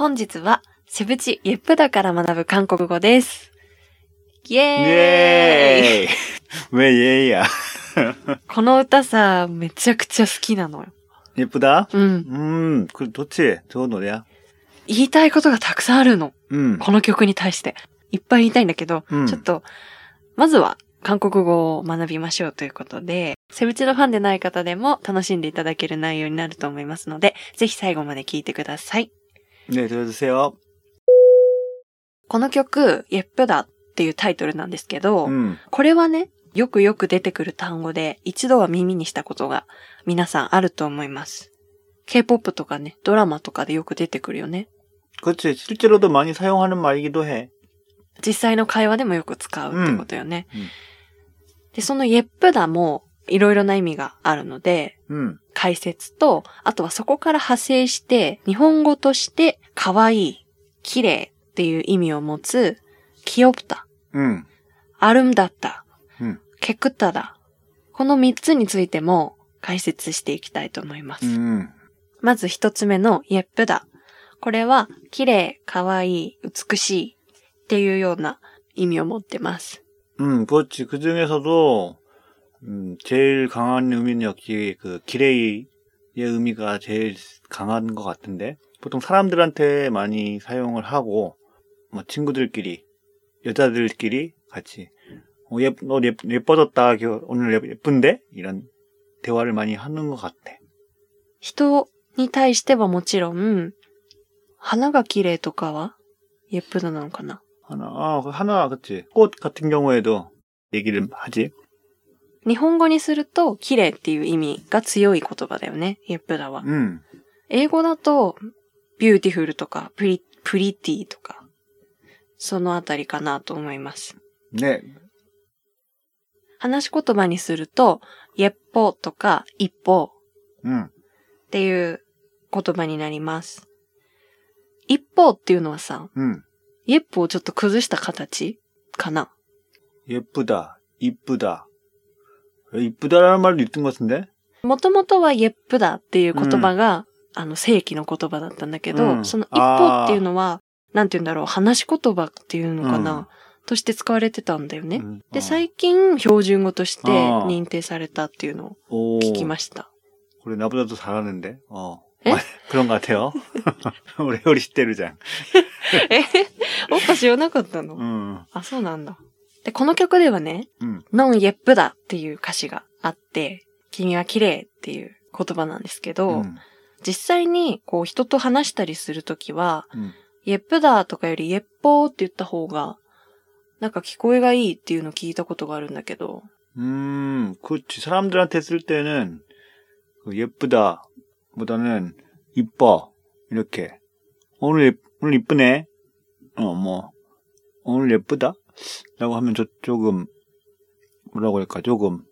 本日は、セブチ・ユップダから学ぶ韓国語です。イェーイイェーイめええや。この歌さ、めちゃくちゃ好きなのよ。ユップダ？うん。うん。これどっち？どうのや？言いたいことがたくさんあるの。うん。この曲に対して。いっぱい言いたいんだけど、うん、ちょっと、まずは韓国語を学びましょうということで、セブチのファンでない方でも楽しんでいただける内容になると思いますので、ぜひ最後まで聞いてください。 네, 들어주세요. この曲、예쁘다っていうタイトルなんですけど、 음. これはね、よくよく出てくる単語で、一度は耳にしたことが皆さんあると思います。K-POP とかね、ドラマとかでよく出てくるよね。 그렇지. 실제로도 많이 사용하는 말이기도 해. 実際の会話でもよく使うってことよね。うんうんで、その예쁘다もいろいろな意味があるので、 음. 解説と、あとはそこから派生して、日本語として可愛い、綺麗っていう意味を持つ、귀엽다、 음. 아름답다、 うん깨끗하다。この三つについても解説していきたいと思います。 음. まず一つ目の예쁘다。これは、綺麗、可愛い、美しいっていうような意味を持ってます。 음, 그렇지. 그 중에서도, 음, 제일 강한 의미는 역시 그, 기레이의 의미가 제일 강한 것 같은데, 보통 사람들한테 많이 사용을 하고, 뭐, 친구들끼리, 여자들끼리 같이, 어, 예, 너 예, 예뻐졌다, 겨- 오늘 예- 예쁜데? 이런 대화를 많이 하는 것 같아. 人に対してはもちろん、花が綺麗とかは예쁘다なのかな 하나, 아, 그 하나, 그치. 꽃 같은 경우에도 얘기를 하지. 日本語にすると、綺麗っていう意味が強い言葉だよね、イっプラは。うん。英語だと、 beautiful とか、 pre、pretty とか、そのあたりかなと思います。ね。話し言葉にすると、イっッポとか、一歩。うん。っていう言葉になります。一方っていうのはさ、うん。イッをちょっと崩した形かな。イっップだ、イップだ。이쁘다라는 말도 있던 것 같은데? もともとは예쁘다っていう言葉が、あの、正規の言葉だったんだけど、うんその一歩っていうのは、なんて言うんだろう、話し言葉っていうのかな、うんとして使われてたんだよね。 음, で、 어. 最近標準語としてあー認定されたっていうのを 오, 聞きました。 그래, 나보다도 잘하는데? 어. 에? 그런 것 같아요. 우리 우리 시대루장. えおっぱ知らなかったの、 음, あ、そうなんだ。 で、この曲ではね、 음, ノン예쁘다っていう歌詞があって、君は綺麗っていう言葉なんですけど、 음, 実際にこう人と話したりするときは、 음. 예쁘다とかより예뻐って言った方が、なんか聞こえがいいっていうのを聞いたことがあるんだけど、 음, 그렇지. 사람들한테 쓸 때는 그 예쁘다 보다는 이뻐. 이렇게. 오늘, 예, 오늘 이쁘네. 어, 뭐. 오늘 예쁘다? 라고 하면 저 조금 뭐라고 할까 조금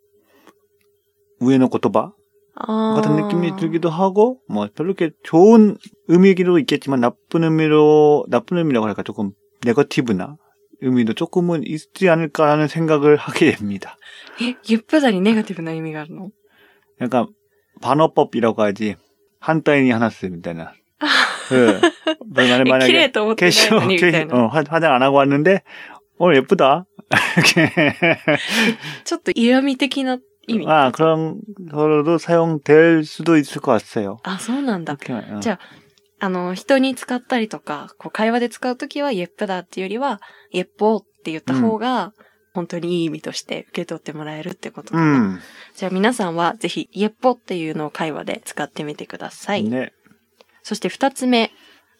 우에노 고토바 아... 같은 느낌이 들기도 하고 뭐 별로 이렇게 좋은 의미기도 있겠지만 나쁜 의미로 나쁜 의미라고 할까 조금 네거티브나 의미도 조금은 있지 않을까라는 생각을 하게 됩니다. 예, 예쁘다니 네거티브나 의미가 있노? 약간 반어법이라고 하지 한따인이 하나쓰입니다. 그 만약에 캐시 어, 화장 안 하고 왔는데 오늘 예쁘다. 이렇게. ちょっと嫌味的な意味。 아, 그런 거로도 사용될 수도 있을 것 같아요. あ、そうなんだ。 이렇게, 어. じゃあの、人に使ったりとか、こう会話で使うときは、예쁘다っていうよりは、예뻐って言った方が、本当にいい意味として受け取ってもらえるってことかな。 음, じゃあ皆さんはぜひ、예뻐っていうのを会話で使ってみてください。 네. そして二つ目、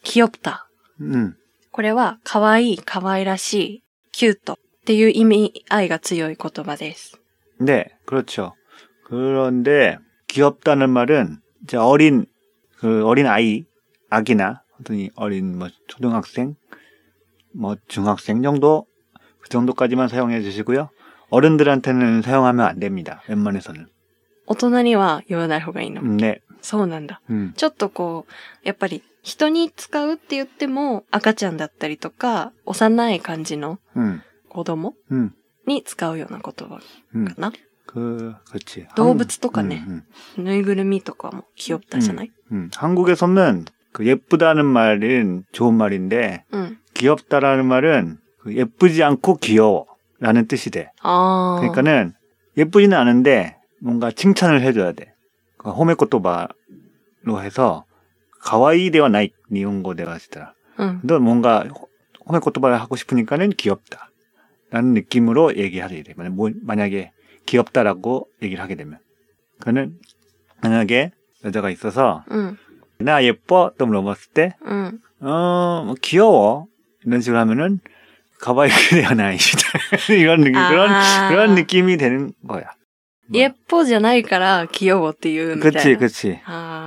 귀엽다。 음, これは、可愛い、可愛らしい、 キュートっていう意味合いが強い言葉です。 네, 그렇죠. 그런데 귀엽다는 말은 이제 어린 그 어린 아이, 아기나 어떤 어린 뭐 초등학생, 뭐 중학생 정도 그 정도까지만 사용해 주시고요. 어른들한테는 사용하면 안 됩니다. 웬만해서는. 大人には言わない方がいいの。 음, 네. そうなんだ。 음, ちょっとこう、やっぱり 人に使うって言っても赤ちゃんだったりとか、幼い感じの 음, 子供 음, に使うような言葉 음. かな。 그 그렇지. 動物とかね 음, 음, ぬいぐるみとかも귀엽다じゃない、 음. 한국에서는 그 예쁘다는 말은 좋은 말인데 응。 귀엽다라는 말은 그 예쁘지 않고 귀여워라는 뜻이 돼. ああ。 그러니까는 예쁘지는 않은데 뭔가 칭찬을 해줘야 돼. 그 호메코토바로 해서 가와이 대와 나이 니온고 대가 했더라. うん。 너 뭔가 호메코토바를 하고 싶으니까는 귀엽다. 라는 느낌으로 얘기하게 되면 뭐, 만약에 귀엽다라고 얘기를 하게 되면 그는 만약에 여자가 있어서 うん。 나 예뻐 또 물어봤을 때 うん。 어, 뭐 귀여워. 이런 식으로 하면은, 가바이크레야 나이. 이런 느낌, 그런, 아ー 그런 느낌이 되는 거야. えっぽじゃないから、器用って言うみたいな。 그치, 그치. ああ。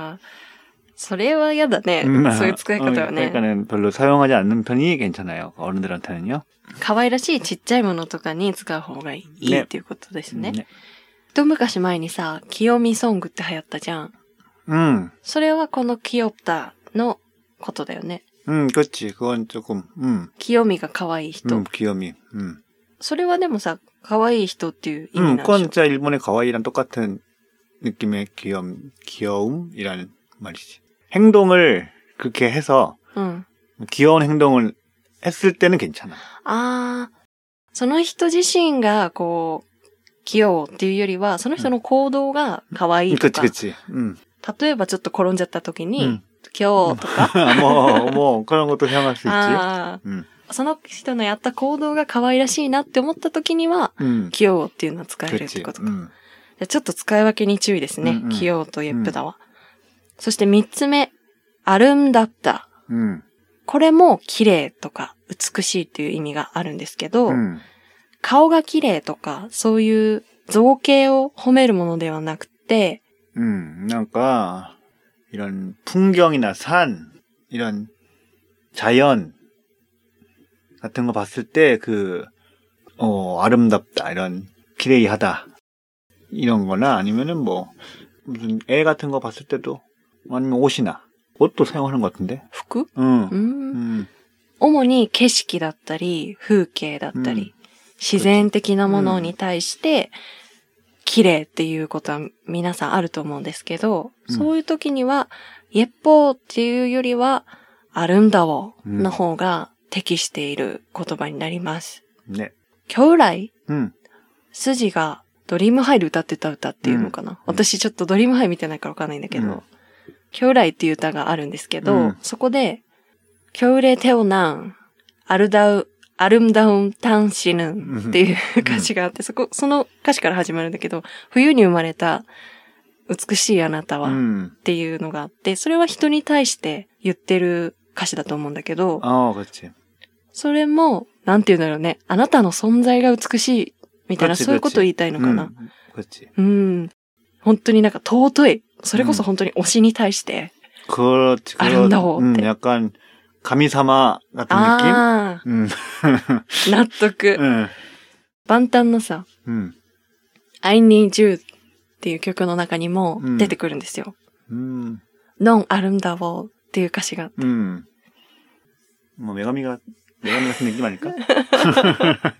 それは嫌だね。 음, そういう使い 어, 方はね。 그러니까는 별로 사용하지 않는 편이 괜찮아요. 어른들한테는요. 可愛らしいちっちゃいものとかに使う方がいいねっていうことですね。 네. 一昔前にさ、清美ソングって流行ったじゃん。 음, それはこの清ったのことだよね。 음, 그치. 그건 조금, 음, 清美が可愛い人。 음, 귀염이, 음. それはでもさ、可愛い人っていう意味 음, なんで 그건 しょ 진짜 일본의 가와이랑 똑같은 느낌의 귀염, 귀여움이라는 말이지. 행동을 그렇게 해서 うん。 귀여운 행동을 했을 때는 괜찮아. ああ、その人自身がこう、器用っていうよりは、その人の行動が可愛いと 그치, か、 그치. 음. 例えばちょっと転んじゃった時に、 음. 今日とか、 뭐, 뭐, 그런 것도 사용할 수 있지. あ 음. あ、その人のやった行動が可愛らしいなって思った時には、 음. 器用っていうのは使えるって 그치. ことか。 음. じゃあちょっと使い分けに注意ですね。うんうん器用とイェップダは。 そして三つ目、アルンダッタ。 음. これも綺麗とか美しいっていう意味があるんですけど、 음. 顔が綺麗とか、そういう造形を褒めるものではなくて、 음. 그러니까 이런 풍경이나 산, 이런 자연 같은 거 봤을 때 그, 어, 아름답다, 이런, 기레이하다. 이런 거나 아니면은 뭐, 무슨 애 같은 거 봤을 때도, 아니면 옷이나 옷도 사용하는 것 같은 데? 服 응. 음. 主に景色だったり、風景だったり、自然的なものに対して、綺麗っていうことは皆さんあると思うんですけど、そういう時には、一方っていうよりは、あるんだをの方が適している言葉になります。ね。将来、うん、筋がドリームハイで歌ってた歌っていうのかな、うん、私ちょっとドリームハイ見てないからわかんないんだけど、うん、京来っていう歌があるんですけど、うん、そこで、京来テオナン、アルダウ、アルムダウンタンシヌンっていう歌詞があって、そこ、その歌詞から始まるんだけど、冬に生まれた美しいあなたはっていうのがあって、それは人に対して言ってる歌詞だと思うんだけど、それも、なんて言うんだろうね、あなたの存在が美しいみたいな、そういうことを言いたいのかな。うん。本当になんか尊いそれこそ本当に推しに対して。 그렇지. 아름다워, 음, 어때? 약간 가미사마 같은 느낌? ああ、 음. 納得。 음. 万端のさ、 음. I need you っていう曲の中にもうん出てくるんですよ。 음. Non 아름다워 っていう歌詞が。 음. 뭐 메가미가 메가미 같은 느낌 아닐까?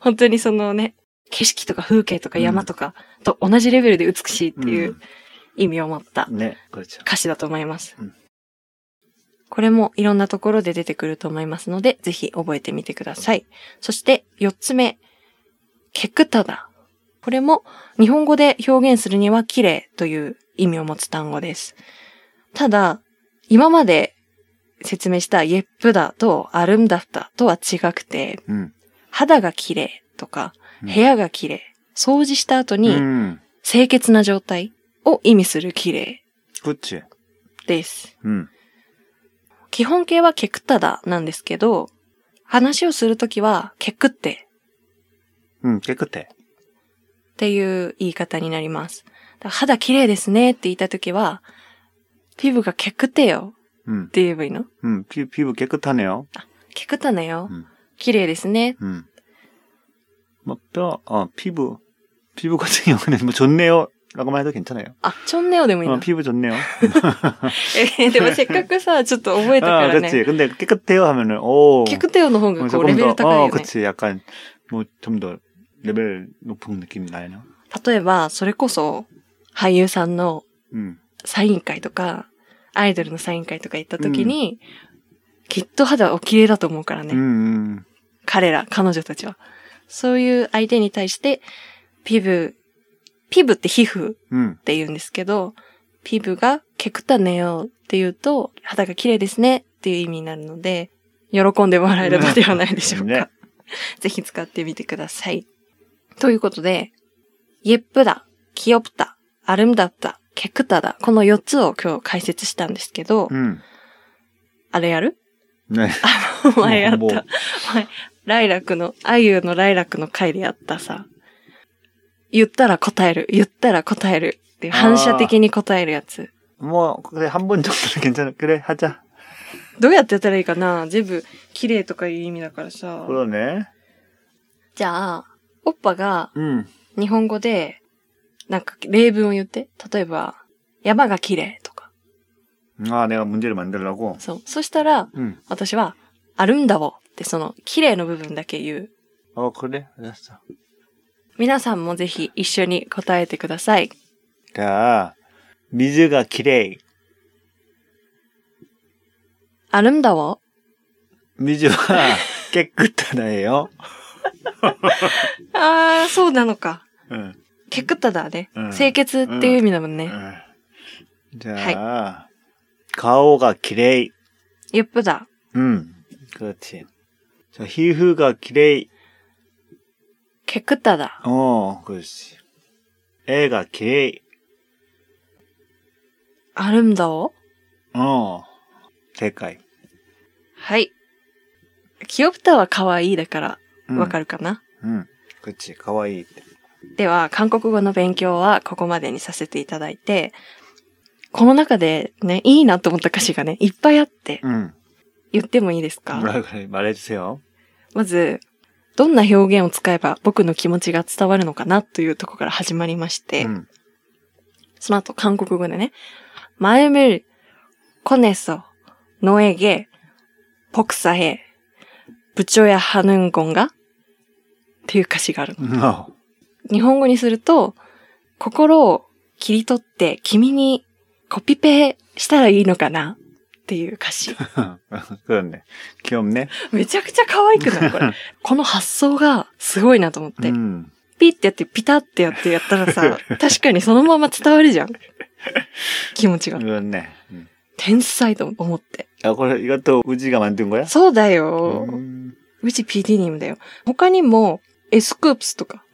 本当にそのね、景色とか風景とか山とかと同じレベルで美しいっていう 意味を持った歌詞だと思います。ねこれもいろんなところで出てくると思いますので、ぜひ覚えてみてください。そして四つ目、ケクタダ。これも日本語で表現するには綺麗という意味を持つ単語です。ただ、今まで説明したイェップだとアルムダフタとは違くて、うん、肌が綺麗とか、部屋が綺麗、掃除した後に清潔な状態、を意味する綺麗 그렇지. です。 음. 基本形はケクタダなんですけど、話をするときはケクって、 음, 깨끗해. っていう言い方になります。だから肌綺麗ですねって言ったときは、ピブがケクテよ 음. って言えばいいの 음, 피, 피부 깨끗하네요. ケクタネよ。 음. 綺麗ですね。 음. 뭐, 뼈, 어, 피부. 피부 같은 경우는 뭐 좋네요. 라고만 해도 괜찮아요. あ、チョンネオでもいい 어, の 피부 좋네요. え、でもせっかくさ、ちょっと覚えたか 아, らね。 그렇지. 근데 깨끗해요 하면은, 오. ケクテオの方が 어, こうレベル高い 어, よね。 그치. 약간, 뭐, 좀 더 레벨 높은 느낌이 나요. 例えば、それこそ俳優さんの 음, サイン会とか、 アイドルのサイン会とか行った時に、きっと肌お綺麗だと思うからね。うんうん。彼ら、彼女たちは。そういう相手に対して、ピブ、 ピブって皮膚うん。って言うんですけど、ピブがケクタネよって言うと、肌が綺麗ですねっていう意味になるので、喜んでもらえるのではないでしょうか。ね ぜひ使ってみてください。ということで、イェップだ、キヨプタ、アルムダッタ、ケクタだ、この4つを今日解説したんですけど、うん。あれやる？ね。前やった。前、ライラクの、あゆのライラクの回でやったさ、言ったら答える、言ったら答えるっていう反射的に答えるやつ。 뭐 그래 한 번 정도는 괜찮아. 그래 하자. どうやってやったらいいかな全部綺麗とかいう意味だからさ。 그러네. じゃあ、おっぱが 음. 日本語で、なんか例文を言って。例えば、山が綺麗とか。 아 내가 문제를 만들라고. そう。そしたら、 음. 私は、あるんだわってその、綺麗の部分だけ言う。 어 그래 알았어. 皆さんもぜひ一緒に答えてください。 자 미즈가 기레이. あるんだわ 미즈가 깨끗하다예요. あー、そうなのか。 응. ケクタだね。うん清潔っていう意味だもんね。 응. 자 가오가 기레이. ゆっぷだ。 음. 그렇지. 자 히흐가 기레이. ケクタだ。 어 그렇지. 애가 기레이. あるんだわ 어. 대가이. はい。キヨプタは可愛いだから、 응. わかるかな、 응. 그렇지. 가와이. では、韓国語の勉強はここまでにさせていただいて、この中でね、いいなと思った歌詞がね、いっぱいあって、 응. 言ってもいいですか 뭐라 그래 말해주세요. まず、 どんな表現を使えば僕の気持ちが伝わるのかなというとこから始まりまして、うん、その後韓国語でね、前을コネソ、ノエゲ、ポクサヘ、部長やハヌンゴンがっていう歌詞があるの。日本語にすると、心を切り取って君にコピペしたらいいのかな。っていう歌詞。 그렇네. 귀엽네. めちゃくちゃ可愛くないこれ。この発想がすごいなと思って。 음. ピッてやってピタってやってやったらさ、確かにそのまま伝わるじゃん。気持ちが。 그렇네. 음. 天才と思って。 야, 그래, 이것도 우지가 만든 거야? そうだよ。 음. うち PD ニムだよ。他にも、エスクープスとか、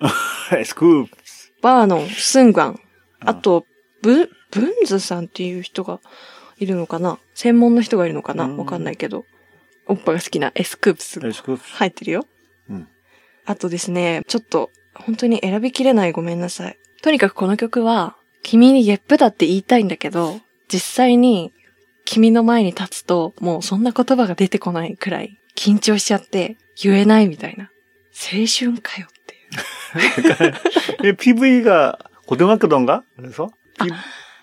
스쿱. バーノン、スンガン、あと、ブ、ブンズさんっていう人が いるのかな専門の人がいるのかなうんわかんないけど。おっぱが好きなエスクープスが 스쿱. 入ってるよ。うんあとですね、ちょっと、本当に選びきれないごめんなさい。とにかくこの曲は、君にゲップだって言いたいんだけど、実際に、君の前に立つと、もうそんな言葉が出てこないくらい、緊張しちゃって、言えないみたいな。青春かよっていう。 PV가 고등학교던가? 그래서?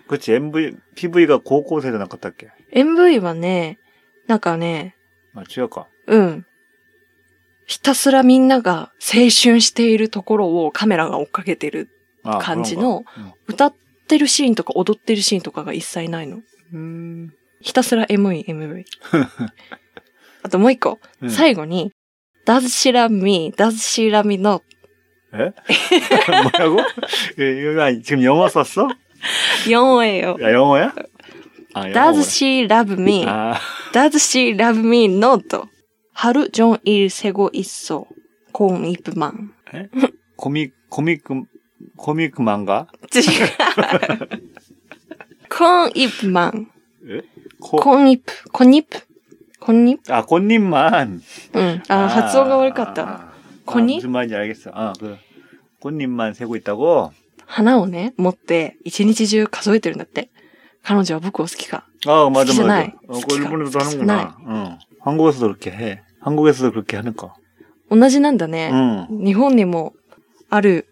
P, 그렇지. MV, PV가 고고생이 나갔다っけ MV はね、なんかね、 아,違うか.うん。ひたすらみんなが青春しているところをカメラが追っかけてる 아, 感じ 그런가? の、歌ってるシーンとか踊ってるシーンとかが一切ないの。 음. ひたすら MV、MV。あともう一個。 음. 最後に、does she love me, does she love me not? 에? 뭐라고? 예, 이거 아니, 지금 영어 썼어? 영어예요. 야, 영어야? 아, Does she love me? 아. Does she love me not? 하루 종일 세고 있어. 고믹만. 에? 고믹 고믹 고믹만가? 콩잎만. 콩잎 콩잎 콘잎? 아, 콘잎만. 응. 아, 아, 아, 아, 콘잎? 무슨 말인지 알겠어. 아, 그 콘잎만 세고 있다고? 花をね、持って一日中数えてるんだって。彼女は僕を好きか。 아, 맞아, 스키잖아. 맞아. 어, 그거 스키가. 일본에서도 하는구나. 응. 한국에서도 그렇게 해. 한국에서도 그렇게 하니까. 同じなんだね。 응. 日本にもある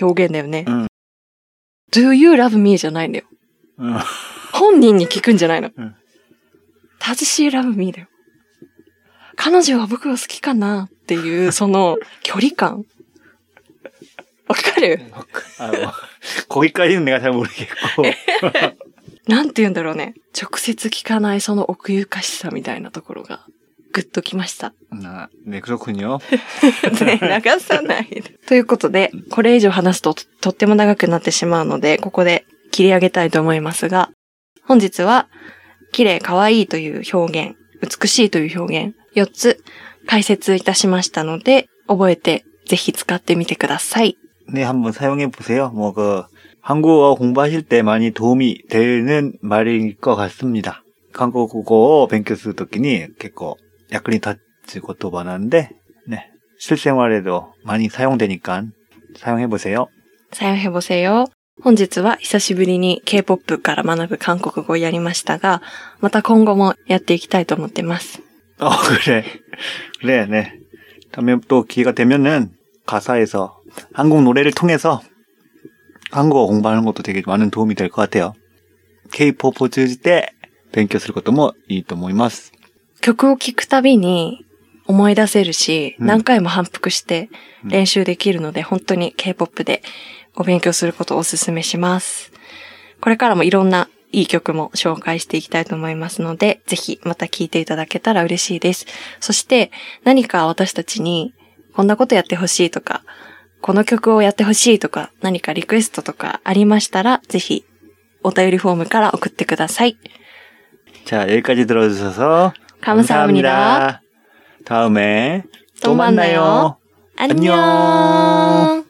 表現だよね。うん Do you love me? じゃないんだよ。 응. 本人に聞くんじゃないの。うん Does she love me? だよ。彼女は僕を好きかなっていう、その距離感。 わかる？あの、こぎかえる願いさんも俺結構。なんて言うんだろうね。直接聞かないその奥ゆかしさみたいなところが、ぐっときました。な、ねくくよ。ね、流さない。ということで、これ以上話すととっても長くなってしまうので、ここで切り上げたいと思いますが、本日は、綺麗、可愛いという表現、美しいという表現、4つ解説いたしましたので、覚えてぜひ使ってみてください。 네, 한번 사용해 보세요. 뭐, 그, 한국어 공부하실 때 많이 도움이 되는 말일 것 같습니다. 한국어 勉強するときに結構役に立つ言葉なんで、ね、 실생활에도 많이 사용되니까 사용해 보세요. さよへぼせよ。本日は久しぶりに K-POP から学ぶ韓国語をやりましたが、また今後もやっていきたいと思ってます。 어, 그래. 그래, 네. 다음에 또 기회가 되면은 가사에서 한국 노래를 통해서 한국어 공부하는 것도 되게 많은 도움이 될 것 같아요. K-POP を通じて勉強することもいいと思います。曲を聴くたびに思い出せるし、うん何回も反復して練習できるので、本当に K-POP でお勉強することをお勧めします。これからもいろんないい曲も紹介していきたいと思いますので、ぜひまた聴いていただけたら嬉しいです。そして何か私たちにこんなことやってほしいとか、 この曲をやってほしいとか、何かリクエストとかありましたら、ぜひお便りフォームから送ってください。 자, 여기까지 들어주셔서 감사합니다. 다음에 또 또 만나요. 만나요. 안녕.